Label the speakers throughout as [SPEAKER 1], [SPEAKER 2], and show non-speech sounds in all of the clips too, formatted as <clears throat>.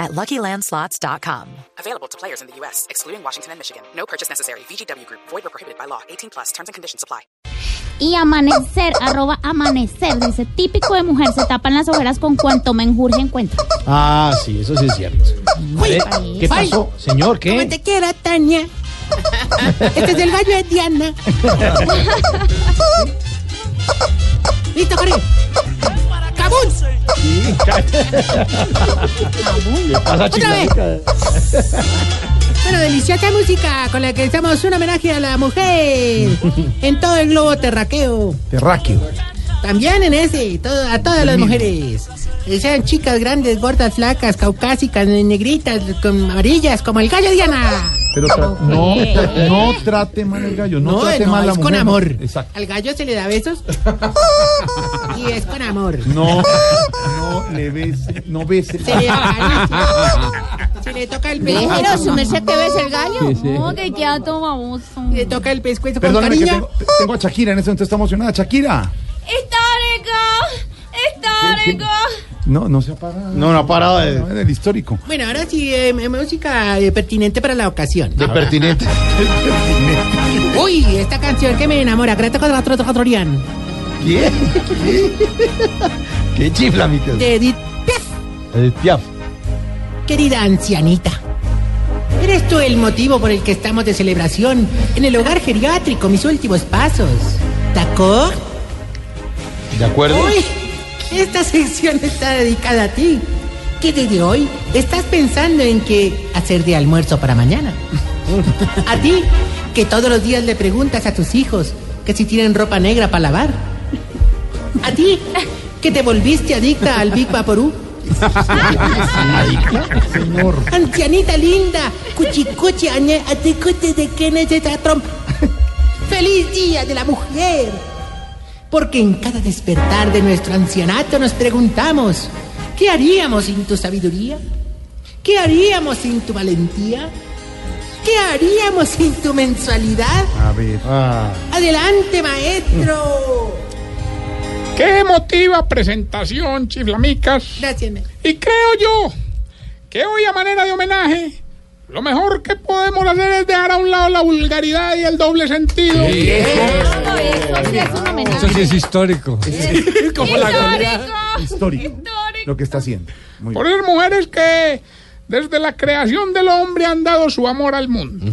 [SPEAKER 1] at LuckyLandSlots.com.
[SPEAKER 2] Available to players in the U.S., excluding Washington and Michigan. No purchase necessary. VGW Group, void or prohibited by law. 18 plus terms and conditions apply.
[SPEAKER 3] Y amanecer, arroba amanecer, dice, típico de mujer, se tapan las ojeras con cuanto menjurje encuentra.
[SPEAKER 4] Ah, sí, eso sí es cierto.
[SPEAKER 3] Uy,
[SPEAKER 4] ¿Qué pasó? Señor,
[SPEAKER 5] Como
[SPEAKER 4] ¿qué?
[SPEAKER 5] te quiera, Tania. Este es el gallo de Diana. <laughs> ¿Listo, Jorge? ¡Cabún!
[SPEAKER 4] ¿Qué pasa,
[SPEAKER 5] Otra vez. Bueno, deliciosa música con la que estamos un homenaje a la mujer en todo el globo terraqueo.
[SPEAKER 4] Terráqueo.
[SPEAKER 5] También en ese, todo- a todas las mujeres. Sean chicas, grandes, gordas, flacas, caucásicas, negritas, con amarillas, como el gallo Diana.
[SPEAKER 6] Pero tra- no, <laughs> no trate mal al gallo, no,
[SPEAKER 5] No,
[SPEAKER 6] trate
[SPEAKER 5] no,
[SPEAKER 6] mal a la
[SPEAKER 5] es
[SPEAKER 6] mujer.
[SPEAKER 5] con amor.
[SPEAKER 6] Exacto.
[SPEAKER 5] Al gallo se le da besos. <laughs> y es con amor.
[SPEAKER 6] No, no le bese, no bese.
[SPEAKER 5] Se le acaricia. <laughs> Se le toca el pescuezo.
[SPEAKER 3] Pero su merced que ves el gallo. No, que queda todo baboso.
[SPEAKER 5] Le toca el pescuezo con
[SPEAKER 6] Perdóname que
[SPEAKER 5] cariño.
[SPEAKER 6] tengo, tengo a Shakira en este momento, está emocionada. Shakira.
[SPEAKER 3] ¡Histórico! ¡Histórico!
[SPEAKER 6] No, no se ha parado.
[SPEAKER 4] No, no ha parado de,
[SPEAKER 6] No, es del histórico.
[SPEAKER 5] Bueno, ahora sí, eh, música eh, pertinente para la ocasión. <laughs>
[SPEAKER 4] de pertinente.
[SPEAKER 5] Uy, esta canción que me enamora. Greta Catratorian.
[SPEAKER 4] ¿Qué? ¿Qué? ¿Qué chifla, mi tío?
[SPEAKER 5] De Edith Piaf.
[SPEAKER 4] El Piaf.
[SPEAKER 5] Querida ancianita. Eres tú el motivo por el que estamos de celebración en el hogar geriátrico, mis últimos pasos. ¿D'accord?
[SPEAKER 4] ¿De acuerdo?
[SPEAKER 5] Hoy, esta sección está dedicada a ti. Que desde hoy estás pensando en qué hacer de almuerzo para mañana. A ti, que todos los días le preguntas a tus hijos que si tienen ropa negra para lavar. A ti, que te volviste adicta al Big Vaporú.
[SPEAKER 6] Señor.
[SPEAKER 5] Ancianita linda, cuchicuchi, añe, de que necesita trompa. ¡Feliz Día de la Mujer! Porque en cada despertar de nuestro ancianato nos preguntamos, ¿qué haríamos sin tu sabiduría? ¿Qué haríamos sin tu valentía? ¿Qué haríamos sin tu mensualidad?
[SPEAKER 6] A ver.
[SPEAKER 4] Ah,
[SPEAKER 5] Adelante, maestro. <laughs>
[SPEAKER 7] ¡Qué emotiva presentación, chiflamicas!
[SPEAKER 5] Gracias.
[SPEAKER 7] Y creo yo que hoy a manera de homenaje, lo mejor que podemos hacer es dejar a un lado la vulgaridad y el doble sentido.
[SPEAKER 3] Eso, eso sí es un homenaje.
[SPEAKER 4] sí es histórico. <laughs>
[SPEAKER 7] Como la
[SPEAKER 6] Histórico. Lo que está haciendo. Muy
[SPEAKER 7] Por
[SPEAKER 6] bien.
[SPEAKER 7] esas mujeres que desde la creación del hombre han dado su amor al mundo.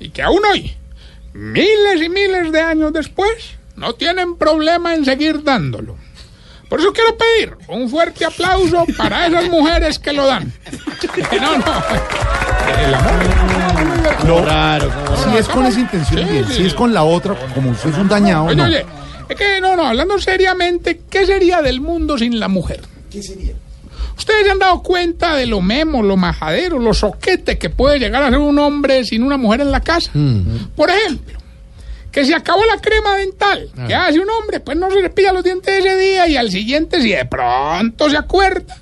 [SPEAKER 7] Y que aún hoy, miles y miles de años después, no tienen problema en seguir dándolo. Por eso quiero pedir un fuerte aplauso para esas mujeres que lo dan. <laughs> No, no. El amor.
[SPEAKER 6] No,
[SPEAKER 4] Raro.
[SPEAKER 6] si es con esa intención,
[SPEAKER 7] Sí,
[SPEAKER 6] bien.
[SPEAKER 7] sí,
[SPEAKER 6] Si es con la otra, como usted es un dañado,
[SPEAKER 7] Oye,
[SPEAKER 6] no.
[SPEAKER 7] oye, es que no, no, hablando seriamente, ¿qué sería del mundo sin la mujer?
[SPEAKER 6] ¿Qué sería?
[SPEAKER 7] Ustedes se han dado cuenta de lo memo, lo majadero, lo soquete que puede llegar a ser un hombre sin una mujer en la casa. Por ejemplo, que se acabó la crema dental. ¿Qué hace un hombre? Pues no se le pilla los dientes ese día y al siguiente, si de pronto se acuerda,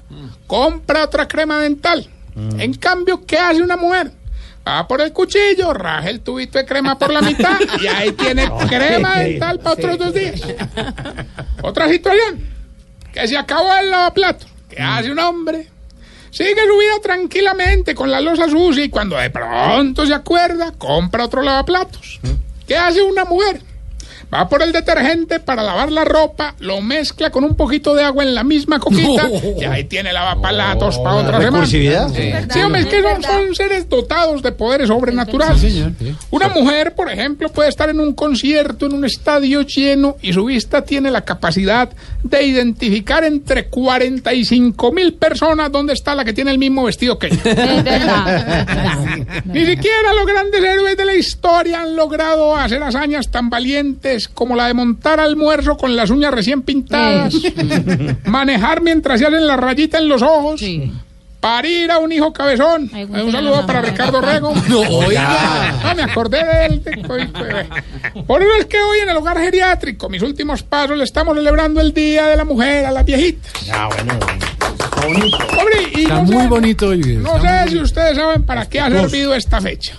[SPEAKER 7] compra otra crema dental. En cambio, ¿qué hace una mujer? Va por el cuchillo, raja el tubito de crema por la mitad <laughs> y ahí tiene crema dental para otros dos días. Otra situación, que se acabó el lavaplatos. ¿Qué hace un hombre? Sigue su vida tranquilamente con la losa sucia y cuando de pronto se acuerda, compra otro lavaplatos. ¿Qué hace una mujer? Va por el detergente para lavar la ropa, lo mezcla con un poquito de agua en la misma coquita <laughs> y ahí tiene lavaplatos para otra semana. Sí, hombre, es que son, son seres dotados de poderes sobrenaturales. Una mujer, por ejemplo, puede estar en un concierto, en un estadio lleno, y su vista tiene la capacidad de identificar entre 45 mil personas dónde está la que tiene el mismo vestido que ella. Ni siquiera los grandes héroes de la historia han logrado hacer hazañas tan valientes como la de montar almuerzo con las uñas recién pintadas, <laughs> manejar mientras se hacen la rayita en los ojos, parir a un hijo cabezón.
[SPEAKER 3] Ay,
[SPEAKER 7] un saludo para Ricardo Rego. <laughs>
[SPEAKER 4] No, oiga.
[SPEAKER 7] No, me acordé de él. de- Por eso es que hoy en el hogar geriátrico, mis últimos pasos, le estamos celebrando el Día de la Mujer a las viejitas.
[SPEAKER 4] Ah, bueno.
[SPEAKER 7] Hombre, y
[SPEAKER 4] Está
[SPEAKER 7] no
[SPEAKER 4] muy
[SPEAKER 7] sé-
[SPEAKER 4] bonito hoy.
[SPEAKER 7] No sé si ustedes saben para qué ha servido esta fecha.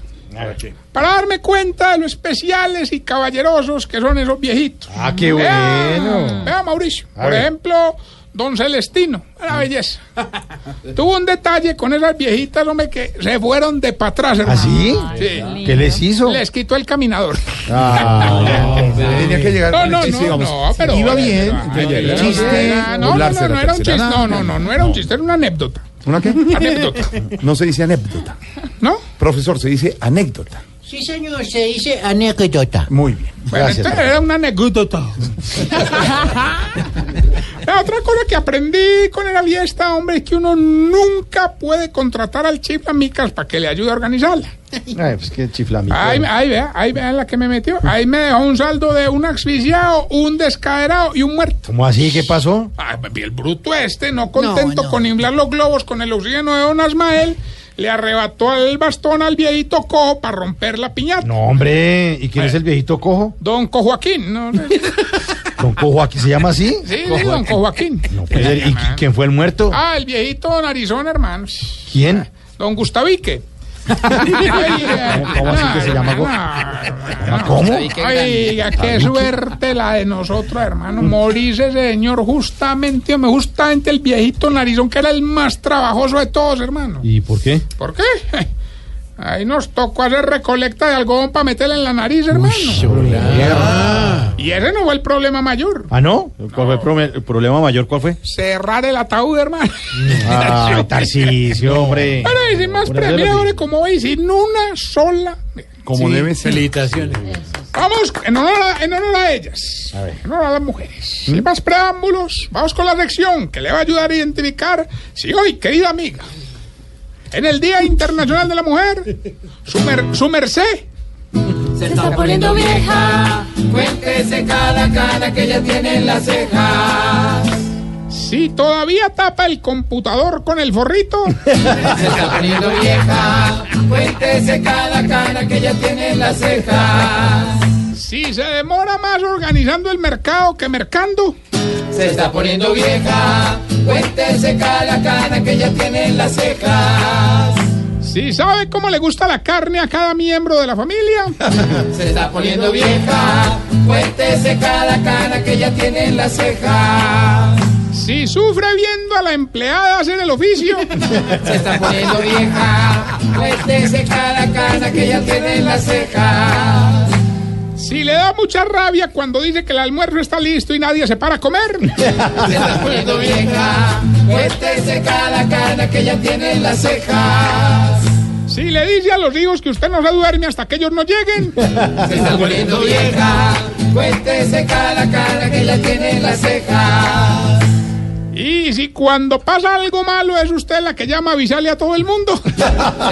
[SPEAKER 7] Para darme cuenta de lo especiales y caballerosos que son esos viejitos.
[SPEAKER 4] Ah, qué
[SPEAKER 7] Vea,
[SPEAKER 4] bueno.
[SPEAKER 7] vea, Mauricio.
[SPEAKER 4] A
[SPEAKER 7] Por
[SPEAKER 4] ver.
[SPEAKER 7] ejemplo, don Celestino. Una belleza. Tuvo un detalle con esas viejitas, hombre, que se fueron de para atrás.
[SPEAKER 4] ¿Ah, sí?
[SPEAKER 7] Sí.
[SPEAKER 4] ¿Qué les hizo?
[SPEAKER 7] Les quitó el caminador.
[SPEAKER 4] Ah, <laughs>
[SPEAKER 6] Tenía que llegar
[SPEAKER 7] No, no, no, no, pero.
[SPEAKER 6] Iba bien. Chiste,
[SPEAKER 7] no, no, no, no era un chiste. No, no, no, no era un chiste, era una anécdota.
[SPEAKER 6] ¿Una qué?
[SPEAKER 7] Anécdota.
[SPEAKER 6] No se dice anécdota.
[SPEAKER 7] ¿No?
[SPEAKER 6] Profesor, se dice anécdota.
[SPEAKER 5] Sí, señor, se dice anécdota.
[SPEAKER 6] Muy bien.
[SPEAKER 7] Bueno,
[SPEAKER 4] Gracias,
[SPEAKER 7] entonces era una anécdota. <laughs> La otra cosa que aprendí con la fiesta, hombre, es que uno nunca puede contratar al chiflamicas para que le ayude a organizarla. <laughs>
[SPEAKER 4] Ay, pues qué chiflamico.
[SPEAKER 7] Ahí, ahí vea, ahí vea la que me metió. Ahí me dejó un saldo de un asfixiado, un descaderado y un muerto.
[SPEAKER 4] ¿Cómo así? ¿Qué pasó?
[SPEAKER 7] Ay, y el bruto este, no contento
[SPEAKER 5] no.
[SPEAKER 7] con inflar los globos con el oxígeno de Don Asmael, le arrebató el bastón al viejito cojo para romper la piñata.
[SPEAKER 4] No, hombre. ¿Y quién es el viejito cojo?
[SPEAKER 7] Don Cojoaquín, ¿no? Sí, <laughs>
[SPEAKER 4] ¿Don Cojo aquí se llama así?
[SPEAKER 7] sí, don Cojoaquín.
[SPEAKER 4] No puede ser. ¿Y qui- quién fue el muerto?
[SPEAKER 7] Ah, el viejito Don Arizona, hermano.
[SPEAKER 4] ¿Quién?
[SPEAKER 7] Don Gustavique.
[SPEAKER 4] ¿Cómo así que se llama? ¿Cómo?
[SPEAKER 7] Oiga, qué suerte la de nosotros, hermano. Morirse ese señor justamente, hombre, justamente el viejito narizón que era el más trabajoso de todos, hermano.
[SPEAKER 4] ¿Y por qué?
[SPEAKER 7] ¿Por qué? Ahí nos tocó hacer recolecta de algodón para meterle en la nariz, hermano. Y ese no fue el problema mayor.
[SPEAKER 4] ¿Ah, no? ¿Cuál fue el, problema mayor? ¿Cuál fue?
[SPEAKER 7] Cerrar el ataúd, hermano. <laughs>
[SPEAKER 4] Ay, <laughs> Tarcisio, hombre.
[SPEAKER 7] Pero y sin más como veis, sin una sola.
[SPEAKER 6] Como debe ser.
[SPEAKER 4] Felicitaciones.
[SPEAKER 7] Vamos, en honor a, en honor a ellas,
[SPEAKER 4] A ver.
[SPEAKER 7] en honor a las mujeres. Sin más preámbulos, vamos con la lección que le va a ayudar a identificar si hoy, querida amiga, en el Día Internacional de la Mujer, su, mer- su merced
[SPEAKER 8] Se está poniendo vieja. Cuéntese cada cana que ella tiene en las cejas.
[SPEAKER 7] Si todavía tapa el computador con el forrito, <laughs>
[SPEAKER 8] Se está poniendo vieja. Cuéntese cada cana que ella tiene en las cejas.
[SPEAKER 7] si se demora más organizando el mercado que mercando,
[SPEAKER 8] Se está poniendo vieja. Cuéntese cada cana que ella tiene en las cejas.
[SPEAKER 7] Si sabe cómo le gusta la carne a cada miembro de la familia, <laughs>
[SPEAKER 8] Se está poniendo vieja. Cuéntese cada cana que ella tiene en las cejas.
[SPEAKER 7] si sufre viendo a la empleada hacer el oficio, <laughs>
[SPEAKER 8] Se está poniendo vieja. Cuéntese cada cana que ella tiene en las cejas.
[SPEAKER 7] si le da mucha rabia cuando dice que el almuerzo está listo y nadie se para a comer.
[SPEAKER 8] Se está poniendo vieja. Cuéntese cada cana que ella tiene en las cejas.
[SPEAKER 7] Si le dice a los hijos que usted no se duerme hasta que ellos no lleguen. <laughs>
[SPEAKER 8] Se está poniendo vieja. Cuéntese cada cana que ella tiene en las cejas.
[SPEAKER 7] Y si cuando pasa algo malo es usted la que llama a avisarle a todo el mundo. <laughs>
[SPEAKER 8] Se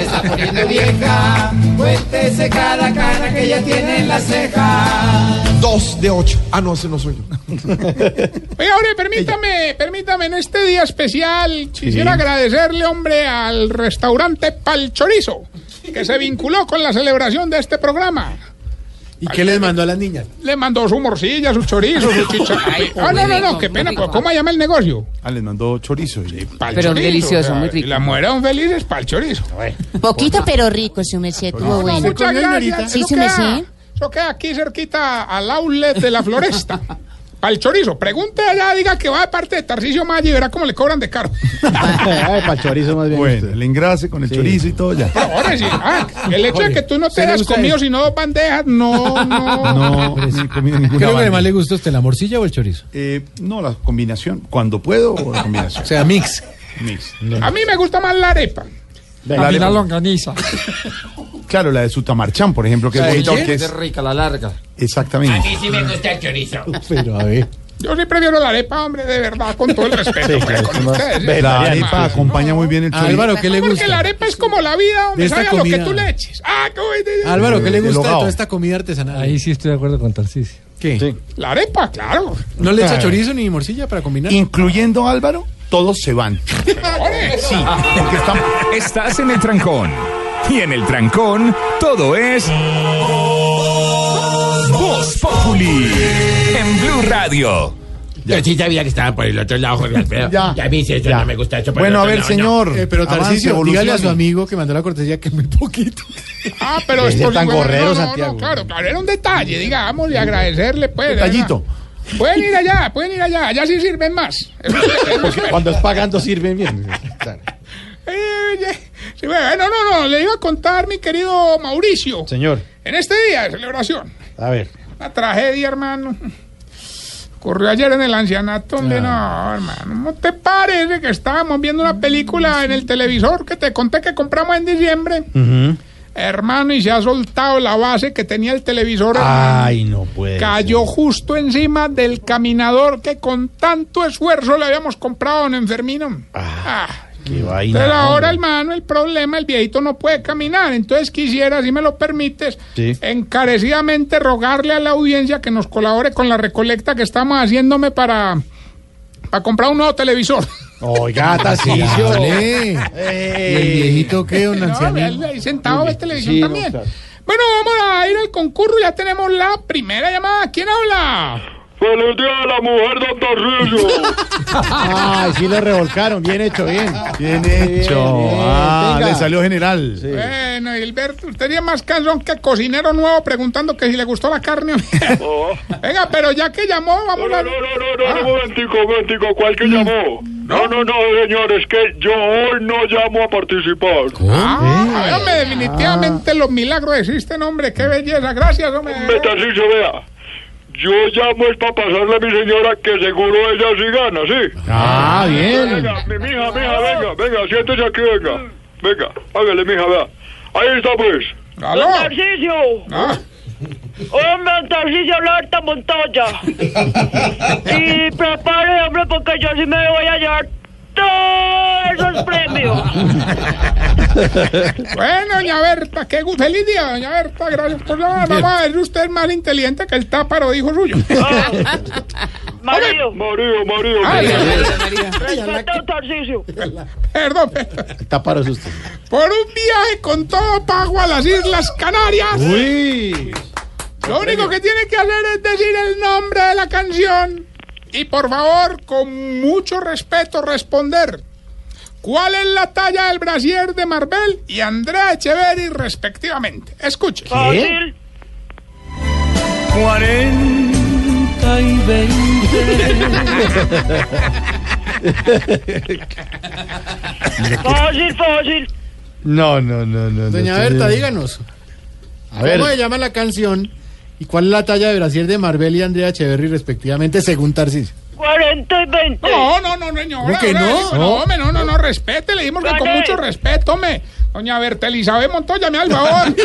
[SPEAKER 8] está poniendo vieja. Cuéntese cada cana que ella tiene en las cejas.
[SPEAKER 9] Dos de ocho. Ah, no, ese no soy yo. <laughs>
[SPEAKER 7] Oiga, hombre, permítame, permítame, en este día especial quisiera agradecerle, hombre, al restaurante Pal Chorizo, que se vinculó con la celebración de este programa.
[SPEAKER 4] ¿Y qué les mandó a las niñas?
[SPEAKER 7] Le mandó su morcilla, su chorizo, su <laughs> chicharrón. Ah, no, no, no, qué pena, ¿cómo llama el negocio?
[SPEAKER 6] Ah, les mandó chorizo.
[SPEAKER 7] Pal
[SPEAKER 10] Pero
[SPEAKER 7] Chorizo,
[SPEAKER 10] delicioso, muy
[SPEAKER 7] y
[SPEAKER 10] rico.
[SPEAKER 7] las mujeres felices, Pal Chorizo.
[SPEAKER 10] Poquito pero rico, su merced, tuvo bueno.
[SPEAKER 7] Muchas gracias.
[SPEAKER 10] Sí, su.
[SPEAKER 7] Eso queda aquí cerquita al outlet de la floresta. <laughs> Al chorizo. Pregunte allá, diga que va de parte de Tarcisio Maya y verá cómo le cobran de caro. <laughs>
[SPEAKER 4] Ay, para chorizo más bien.
[SPEAKER 6] Bueno,
[SPEAKER 4] usted.
[SPEAKER 6] el engrase con el chorizo y todo ya.
[SPEAKER 7] Ahora sí. Ah, el hecho de que tú no te
[SPEAKER 4] ¿Se le
[SPEAKER 7] hayas comido sino dos bandejas, no, <laughs> no.
[SPEAKER 6] No, ni comido ninguna
[SPEAKER 11] ¿Qué es lo que más le gusta a usted, la morcilla o el chorizo?
[SPEAKER 6] Eh, no, la combinación. Cuando puedo, o la combinación.
[SPEAKER 11] O sea, mix.
[SPEAKER 6] Mix.
[SPEAKER 7] A mí me gusta más la arepa.
[SPEAKER 6] La arepa-
[SPEAKER 11] longaniza.
[SPEAKER 6] Claro, la de Sutamarchán, por ejemplo, que es bonito, que es
[SPEAKER 11] rica, la larga.
[SPEAKER 6] exactamente.
[SPEAKER 8] sí me gusta el chorizo. <laughs>
[SPEAKER 11] Pero a ver.
[SPEAKER 7] Yo sí prefiero la arepa, hombre, de verdad, con todo el respeto. pues, con ustedes, ¿sí?
[SPEAKER 6] La arepa acompaña
[SPEAKER 7] no.
[SPEAKER 6] muy bien el chorizo.
[SPEAKER 11] Álvaro, ¿qué le
[SPEAKER 7] Porque
[SPEAKER 11] gusta?
[SPEAKER 7] la arepa es como la vida, hombre,
[SPEAKER 11] De esta
[SPEAKER 7] sabe a lo que
[SPEAKER 11] comida.
[SPEAKER 7] tú le eches. Ah, ¿cómo es?
[SPEAKER 11] Álvaro, ¿qué le gusta de toda esta comida artesanal?
[SPEAKER 12] Ahí sí estoy de acuerdo con Tarcisio.
[SPEAKER 11] ¿Qué?
[SPEAKER 6] Sí.
[SPEAKER 7] La arepa, claro.
[SPEAKER 11] ¿No le echa chorizo ni morcilla para combinar?
[SPEAKER 6] Incluyendo Álvaro, todos se van. <laughs> Sí, porque están...
[SPEAKER 12] Estás en el trancón. Y en el trancón, todo es. Voz Populi. En Blue Radio.
[SPEAKER 8] Yo sí sabía que estaban por el otro lado, Jorge Alfredo.
[SPEAKER 6] Ya.
[SPEAKER 8] Ya, a mí sí, eso
[SPEAKER 6] Ya.
[SPEAKER 8] no me gusta. Eso por el
[SPEAKER 6] Bueno, a
[SPEAKER 8] otro
[SPEAKER 6] ver,
[SPEAKER 8] lado, no.
[SPEAKER 6] señor.
[SPEAKER 11] Eh, pero
[SPEAKER 6] avance,
[SPEAKER 11] Tarcisio, dígale a su
[SPEAKER 6] evolucione.
[SPEAKER 11] amigo que mandó la cortesía que muy poquito. <laughs>
[SPEAKER 7] Ah, pero
[SPEAKER 11] Ese
[SPEAKER 7] esto
[SPEAKER 11] tan gorrero, Santiago.
[SPEAKER 7] No, claro, claro, era un detalle, digamos, y agradecerle, pues. de verdad. Pueden ir allá, pueden ir allá, allá sí sirven más. Eso es- eso es-
[SPEAKER 11] Cuando es pagando sirven bien. <laughs>
[SPEAKER 7] Eh, oye, sí, bueno, no, no, no, le iba a contar, mi querido Mauricio,
[SPEAKER 11] Señor,
[SPEAKER 7] en este día de celebración,
[SPEAKER 11] a ver.
[SPEAKER 7] una tragedia, hermano. Ocurrió ayer en el ancianato, hombre, no, hermano. ¿No te parece que estábamos viendo una película en el televisor que te conté que compramos en diciembre? Hermano, y se ha soltado la base que tenía el televisor. hermano.
[SPEAKER 11] Ay, no puede.
[SPEAKER 7] Cayó justo encima del caminador que con tanto esfuerzo le habíamos comprado a Enfermino. Ah.
[SPEAKER 11] Qué vaina.
[SPEAKER 7] Pero ahora,
[SPEAKER 11] hombre.
[SPEAKER 7] hermano, el problema, el viejito no puede caminar. Entonces quisiera, si me lo permites,
[SPEAKER 11] Sí.
[SPEAKER 7] encarecidamente rogarle a la audiencia que nos colabore con la recolecta que estamos haciéndome para, para comprar un nuevo televisor.
[SPEAKER 11] Oiga, <laughs> Tarcisio. ¿Y el viejito qué, un
[SPEAKER 7] No,
[SPEAKER 11] anciano?
[SPEAKER 7] ahí- ahí sentado ve televisión
[SPEAKER 11] Sí, no,
[SPEAKER 7] también.
[SPEAKER 11] claro.
[SPEAKER 7] Bueno, vamos a ir al concurso. Ya tenemos la primera llamada. ¿Quién habla?
[SPEAKER 13] ¡Feliz Día de la Mujer, don Tarcisio! <laughs>
[SPEAKER 11] Ay, sí lo revolcaron. Bien hecho, bien.
[SPEAKER 6] Bien hecho.
[SPEAKER 11] bien,
[SPEAKER 6] Ah,
[SPEAKER 11] venga.
[SPEAKER 6] le salió general.
[SPEAKER 7] Bueno, Gilberto, usted tiene más canción que cocinero nuevo preguntando que si le gustó la carne. <laughs>
[SPEAKER 13] Oh.
[SPEAKER 7] Venga, pero ya que llamó, vamos
[SPEAKER 13] No,
[SPEAKER 7] a...
[SPEAKER 13] no, no, no, no, un momentico, un momentico, ¿cuál que llamó? No, no, no, señor, es que yo hoy no llamo a participar.
[SPEAKER 7] Ah, a ver, hombre, definitivamente los milagros existen, hombre. Qué belleza. Gracias, hombre.
[SPEAKER 13] Tarcisio, vea. Yo llamo es para pasarle a mi señora que seguro ella sí gana, ¿sí?
[SPEAKER 6] Ah, bien.
[SPEAKER 13] Venga, mi mija, mija, venga, venga, siéntese aquí, venga. Venga, hágale, mija, vea. Ahí está, pues.
[SPEAKER 7] ¿Aló?
[SPEAKER 14] Tarcisio.
[SPEAKER 7] Ah,
[SPEAKER 14] Hombre, Tarcisio Larta Montoya. <laughs> y prepare, hombre, porque yo sí me voy a llevar todos esos premios. <laughs>
[SPEAKER 7] Bueno, doña Berta, qué gusto. Feliz día, doña Berta. Gracias por llamar. Vamos a ver, usted es más inteligente que el táparo, dijo suyo.
[SPEAKER 14] Marido.
[SPEAKER 13] Marido, marido.
[SPEAKER 7] Ay,
[SPEAKER 14] Respeta a Tarcisio.
[SPEAKER 7] Perdón, perdón.
[SPEAKER 11] Táparo es usted.
[SPEAKER 7] Por un viaje con todo pago a las Islas Canarias.
[SPEAKER 11] Uy.
[SPEAKER 7] Lo único que tiene que hacer es decir el nombre de la canción y por favor, con mucho respeto, responder. ¿Cuál es la talla del brasier de Marvel y Andrea Echeverry respectivamente? Escuche.
[SPEAKER 14] Fácil.
[SPEAKER 8] 40 y 20. <laughs>
[SPEAKER 14] Fácil, fácil.
[SPEAKER 11] No, no, no, no.
[SPEAKER 4] Doña
[SPEAKER 11] no,
[SPEAKER 4] Berta,
[SPEAKER 11] no.
[SPEAKER 4] díganos.
[SPEAKER 11] A ver.
[SPEAKER 4] ¿Cómo se llama la canción? ¿Y cuál es la talla de Brasil de Marvel y Andrea Echeverry respectivamente según Tarcisio?
[SPEAKER 14] 40 y 20.
[SPEAKER 7] No, no, no, señora.
[SPEAKER 4] ¿Cómo que
[SPEAKER 7] ahora
[SPEAKER 4] no?
[SPEAKER 7] No, hombre, no, no, no, respete, le dimos que con mucho respeto, hombre. Doña Berta Elizabeth Montoya, me al favor.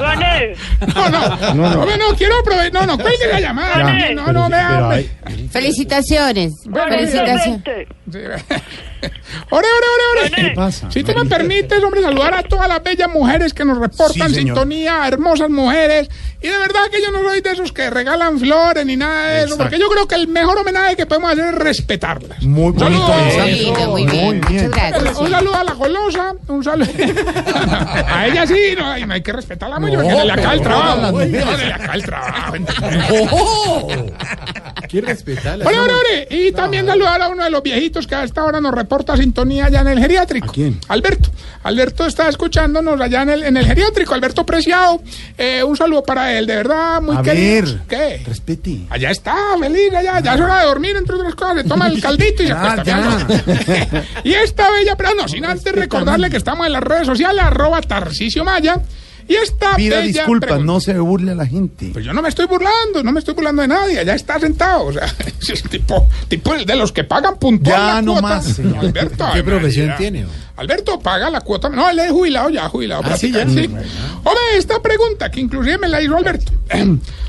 [SPEAKER 14] Gané. <laughs>
[SPEAKER 7] No, no, no, hombre, no, quiero aprovechar. No, no, cuelgue la llamada.
[SPEAKER 14] Gané.
[SPEAKER 7] No, no,
[SPEAKER 10] Felicitaciones.
[SPEAKER 14] 40 y
[SPEAKER 10] Felicitaciones.
[SPEAKER 14] 20.
[SPEAKER 7] Sí. <laughs> Ore, ore, ore, ore.
[SPEAKER 14] Gané.
[SPEAKER 6] pasa?
[SPEAKER 7] Si tú me permites, hombre, saludar a todas las bellas mujeres que nos reportan
[SPEAKER 6] Sí,
[SPEAKER 7] sintonía, hermosas mujeres. Y de verdad que yo no soy de esos que regalan flores ni nada de eso, porque yo creo que el mejor homenaje que podemos hacer es respetarlas.
[SPEAKER 6] Muy bonito
[SPEAKER 10] muy bien.
[SPEAKER 6] Muy
[SPEAKER 10] Muchas
[SPEAKER 6] bien.
[SPEAKER 10] gracias.
[SPEAKER 7] Un saludo a la golosa, un saludo. <laughs> a ella sí, no, ay, no hay que respetarla mucho, porque se le acaba el trabajo. No, se le acaba el trabajo. <laughs>
[SPEAKER 4] Quiere respetarla.
[SPEAKER 7] Ore, ore. Y también saludar a uno de los viejitos que a esta hora nos reporta sintonía allá en el geriátrico.
[SPEAKER 6] ¿A quién?
[SPEAKER 7] Alberto. Alberto está escuchándonos allá en el, en el geriátrico. Alberto Preciado. Eh, un saludo para él, de verdad, muy
[SPEAKER 6] A
[SPEAKER 7] querido.
[SPEAKER 6] ver.
[SPEAKER 7] ¿Qué?
[SPEAKER 6] Respete.
[SPEAKER 7] Allá está, feliz, allá. Ya es hora de dormir, entre otras cosas. Se toma el <laughs> caldito y se acuesta.
[SPEAKER 6] ya. <laughs>
[SPEAKER 7] y esta bella, pero no, sin antes recordarle que estamos en las redes sociales, arroba Tarcisio Maya. Y esta
[SPEAKER 6] Pida
[SPEAKER 7] bella
[SPEAKER 6] disculpas,
[SPEAKER 7] pregunta-
[SPEAKER 6] no se burle a la gente.
[SPEAKER 7] pues yo no me estoy burlando, no me estoy burlando de nadie, ya está sentado, o sea, <laughs> es tipo, tipo de los que pagan puntual
[SPEAKER 6] Ya
[SPEAKER 7] la
[SPEAKER 6] no
[SPEAKER 7] cuota.
[SPEAKER 6] más, señor.
[SPEAKER 7] Alberto, <laughs>
[SPEAKER 11] ¿Qué profesión
[SPEAKER 7] María.
[SPEAKER 11] tiene?
[SPEAKER 7] Alberto paga la cuota, no, él es jubilado ya, jubilado.
[SPEAKER 11] Ah, sí, ya.
[SPEAKER 7] sí. Hombre, esta pregunta que inclusive me la hizo Alberto.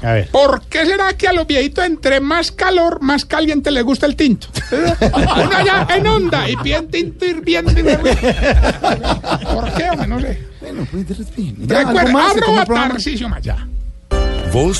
[SPEAKER 11] A ver. <clears throat>
[SPEAKER 7] ¿Por qué será que a los viejitos entre más calor, más caliente les gusta el tinto? Uno allá en onda y piden tinto hirviendo. ¿Por qué, hombre? No sé.
[SPEAKER 6] Bueno, pues algo
[SPEAKER 7] Recuerda,
[SPEAKER 6] el programa.
[SPEAKER 7] Tarcisio Maya.
[SPEAKER 12] Voz